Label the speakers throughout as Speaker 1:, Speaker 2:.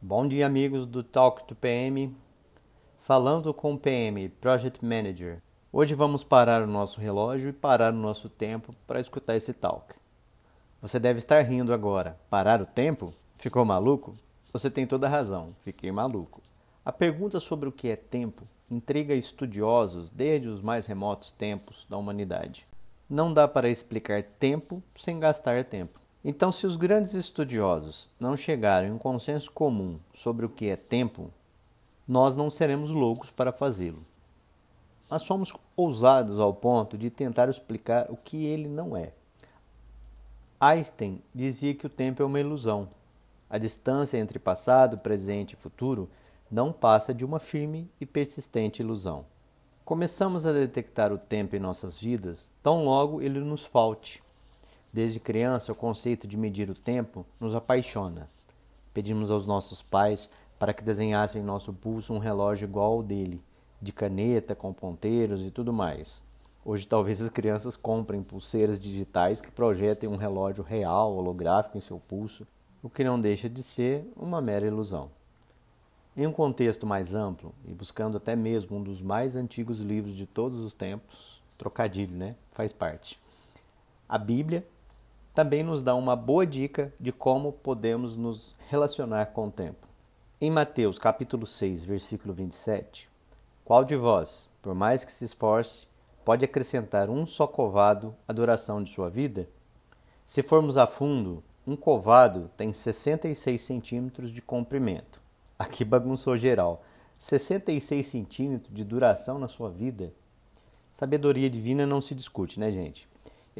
Speaker 1: Bom dia, amigos do Talk to PM. Falando com o PM, Project Manager. Hoje vamos parar o nosso relógio e parar o nosso tempo para escutar esse talk. Você deve estar rindo agora. Parar o tempo? Ficou maluco? Você tem toda a razão, fiquei maluco. A pergunta sobre o que é tempo intriga estudiosos desde os mais remotos tempos da humanidade. Não dá para explicar tempo sem gastar tempo. Então, se os grandes estudiosos não chegarem a um consenso comum sobre o que é tempo, nós não seremos loucos para fazê-lo. Mas somos ousados ao ponto de tentar explicar o que ele não é. Einstein dizia que o tempo é uma ilusão. A distância entre passado, presente e futuro não passa de uma firme e persistente ilusão. Começamos a detectar o tempo em nossas vidas tão logo ele nos falte. Desde criança, o conceito de medir o tempo nos apaixona. Pedimos aos nossos pais para que desenhassem em nosso pulso um relógio igual ao dele, de caneta, com ponteiros e tudo mais. Hoje, talvez as crianças comprem pulseiras digitais que projetem um relógio real, holográfico em seu pulso, o que não deixa de ser uma mera ilusão. Em um contexto mais amplo, e buscando até mesmo um dos mais antigos livros de todos os tempos, trocadilho, né? Faz parte. A Bíblia também nos dá uma boa dica de como podemos nos relacionar com o tempo. Em Mateus capítulo 6, versículo 27, qual de vós, por mais que se esforce, pode acrescentar um só covado à duração de sua vida? Se formos a fundo, um covado tem 66 centímetros de comprimento Aqui bagunçou geral. 66 centímetros de duração na sua vida. Sabedoria divina não se discute, né, gente?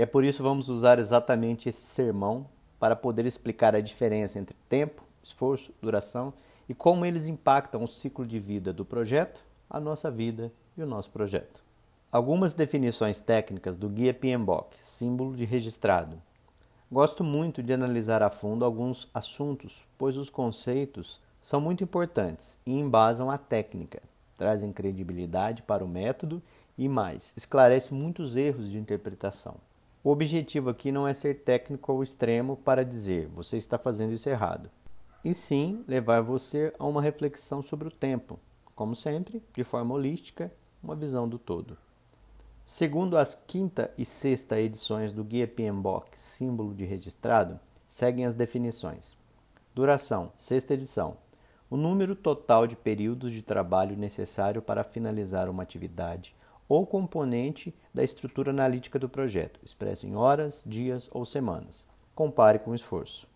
Speaker 1: É por isso vamos usar exatamente esse sermão para poder explicar a diferença entre tempo, esforço, duração e como eles impactam o ciclo de vida do projeto, a nossa vida e o nosso projeto. Algumas definições técnicas do Guia PMBOK, símbolo de registrado. Gosto muito de analisar a fundo alguns assuntos, pois os conceitos são muito importantes e embasam a técnica, trazem credibilidade para o método e mais, esclarece muitos erros de interpretação. O objetivo aqui não é ser técnico ao extremo para dizer você está fazendo isso errado, e sim levar você a uma reflexão sobre o tempo, como sempre, de forma holística, uma visão do todo. Segundo as quinta e sexta edições do Guia PMBOK, símbolo de registrado, seguem as definições. Duração, sexta edição, o número total de períodos de trabalho necessário para finalizar uma atividade ou componente da estrutura analítica do projeto, expresso em horas, dias ou semanas. Compare com o esforço.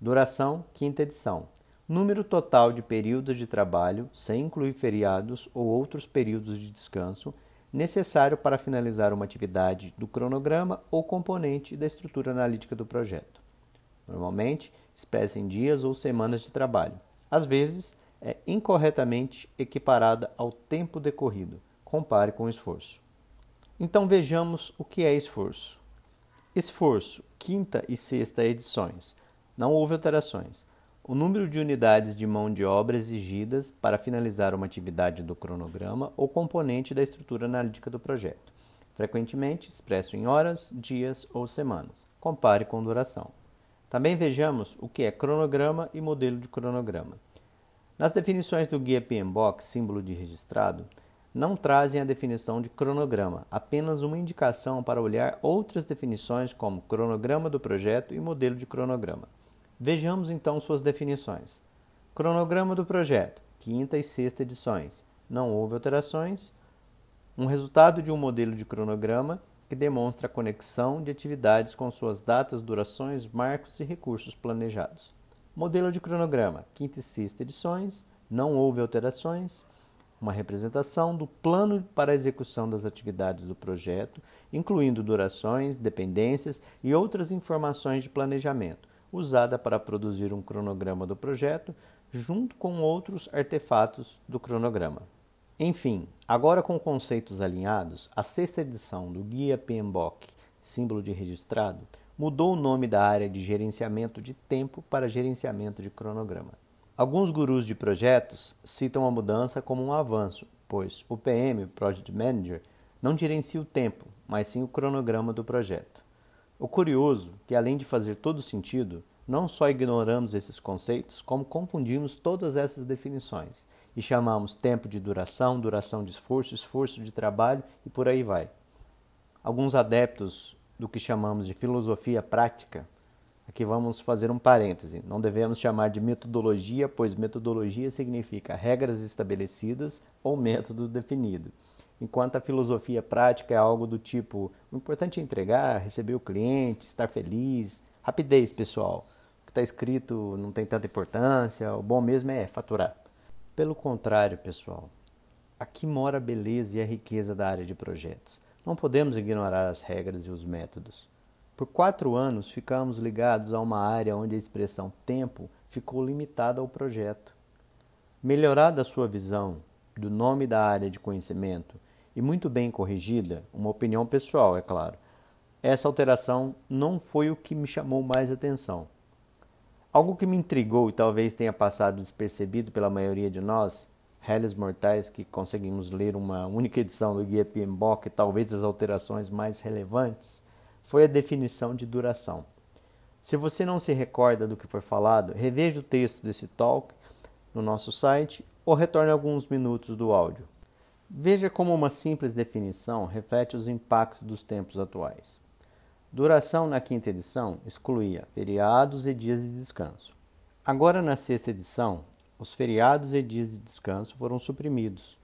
Speaker 1: Duração, quinta edição. Número total de períodos de trabalho, sem incluir feriados ou outros períodos de descanso, necessário para finalizar uma atividade do cronograma ou componente da estrutura analítica do projeto. Normalmente, expressa em dias ou semanas de trabalho às vezes é incorretamente equiparada ao tempo decorrido. Compare com esforço. Então vejamos o que é esforço. Esforço, quinta e sexta edições. Não houve alterações. O número de unidades de mão de obra exigidas para finalizar uma atividade do cronograma ou componente da estrutura analítica do projeto, frequentemente expresso em horas, dias ou semanas. Compare com duração. Também vejamos o que é cronograma e modelo de cronograma. Nas definições do guia PMBOK, símbolo de registrado, não trazem a definição de cronograma, apenas uma indicação para olhar outras definições como cronograma do projeto e modelo de cronograma. Vejamos então suas definições. Cronograma do projeto, quinta e sexta edições. Não houve alterações. Um resultado de um modelo de cronograma que demonstra a conexão de atividades com suas datas, durações, marcos e recursos planejados. Modelo de cronograma, quinta e sexta edições, não houve alterações. Uma representação do plano para a execução das atividades do projeto, incluindo durações, dependências e outras informações de planejamento, usada para produzir um cronograma do projeto, junto com outros artefatos do cronograma. Enfim, agora com conceitos alinhados, a sexta edição do Guia PMBOK, símbolo de registrado, mudou o nome da área de gerenciamento de tempo para gerenciamento de cronograma. Alguns gurus de projetos citam a mudança como um avanço, pois o PM, Project Manager, não gerencia o tempo, mas sim o cronograma do projeto. O curioso é que, além de fazer todo sentido, não só ignoramos esses conceitos, como confundimos todas essas definições e chamamos tempo de duração, duração de esforço, esforço de trabalho e por aí vai. Alguns adeptos do que chamamos de filosofia prática, aqui vamos fazer um parêntese, não devemos chamar de metodologia, pois metodologia significa regras estabelecidas ou método definido enquanto a filosofia prática é algo do tipo: o importante é entregar, receber o cliente, estar feliz, rapidez, pessoal. O que está escrito não tem tanta importância, o bom mesmo é faturar. Pelo contrário, pessoal, aqui mora a beleza e a riqueza da área de projetos. Não podemos ignorar as regras e os métodos. Por quatro anos ficamos ligados a uma área onde a expressão tempo ficou limitada ao projeto. Melhorada a sua visão do nome da área de conhecimento e muito bem corrigida, uma opinião pessoal, é claro, essa alteração não foi o que me chamou mais atenção. Algo que me intrigou e talvez tenha passado despercebido pela maioria de nós, réis mortais que conseguimos ler uma única edição do Guia PMBOK e talvez as alterações mais relevantes, foi a definição de duração. Se você não se recorda do que foi falado, reveja o texto desse talk no nosso site ou retorne alguns minutos do áudio. Veja como uma simples definição reflete os impactos dos tempos atuais. Duração na quinta edição excluía feriados e dias de descanso. Agora, na sexta edição, os feriados e dias de descanso foram suprimidos.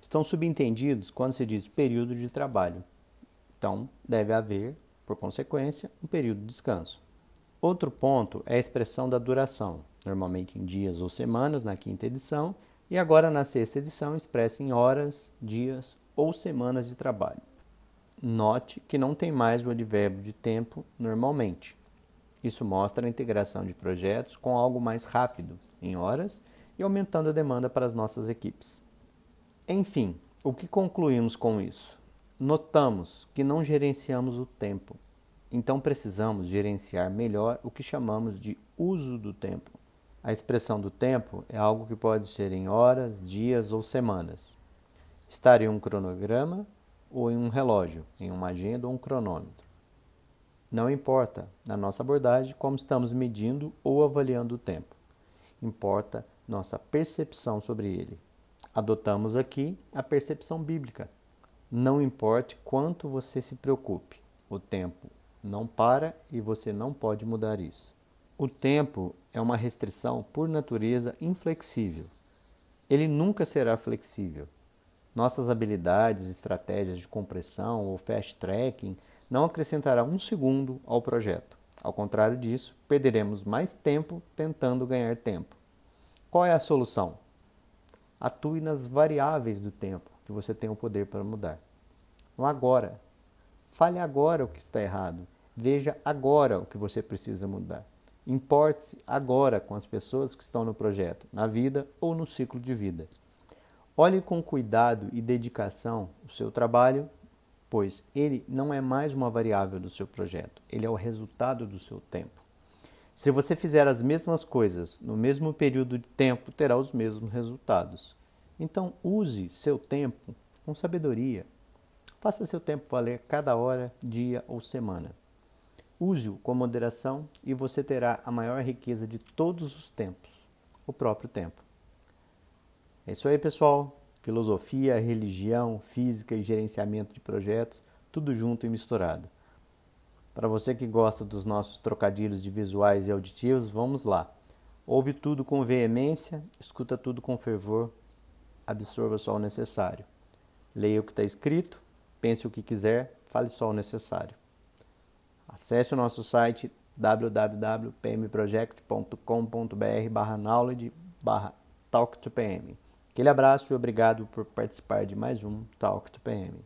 Speaker 1: Estão subentendidos quando se diz período de trabalho. Então, deve haver, por consequência, um período de descanso. Outro ponto é a expressão da duração, normalmente em dias ou semanas na quinta edição e agora na sexta edição expressa em horas, dias ou semanas de trabalho. Note que não tem mais o advérbio de tempo normalmente. Isso mostra a integração de projetos com algo mais rápido, em horas, e aumentando a demanda para as nossas equipes. Enfim, o que concluímos com isso? Notamos que não gerenciamos o tempo, então precisamos gerenciar melhor o que chamamos de uso do tempo. A expressão do tempo é algo que pode ser em horas, dias ou semanas. Estar em um cronograma ou em um relógio, em uma agenda ou um cronômetro. Não importa, na nossa abordagem, como estamos medindo ou avaliando o tempo. Importa nossa percepção sobre ele. Adotamos aqui a percepção bíblica. Não importe quanto você se preocupe, o tempo não para e você não pode mudar isso. O tempo é uma restrição por natureza inflexível. Ele nunca será flexível. Nossas habilidades, estratégias de compressão ou fast tracking não acrescentarão um segundo ao projeto. Ao contrário disso, perderemos mais tempo tentando ganhar tempo. Qual é a solução? Atue nas variáveis do tempo que você tem o poder para mudar. No agora. Fale agora o que está errado. Veja agora o que você precisa mudar. Importe-se agora com as pessoas que estão no projeto, na vida ou no ciclo de vida. Olhe com cuidado e dedicação o seu trabalho, pois ele não é mais uma variável do seu projeto, ele é o resultado do seu tempo. Se você fizer as mesmas coisas no mesmo período de tempo, terá os mesmos resultados. Então, use seu tempo com sabedoria. Faça seu tempo valer cada hora, dia ou semana. Use-o com moderação e você terá a maior riqueza de todos os tempos, o próprio tempo. É isso aí, pessoal. Filosofia, religião, física e gerenciamento de projetos, tudo junto e misturado. Para você que gosta dos nossos trocadilhos de visuais e auditivos, vamos lá. Ouve tudo com veemência, escuta tudo com fervor, absorva só o necessário. Leia o que está escrito, pense o que quiser, fale só o necessário. Acesse o nosso site www.pmproject.com.br barra knowledge barra talk to PM. Aquele abraço e obrigado por participar de mais um Talk to PM.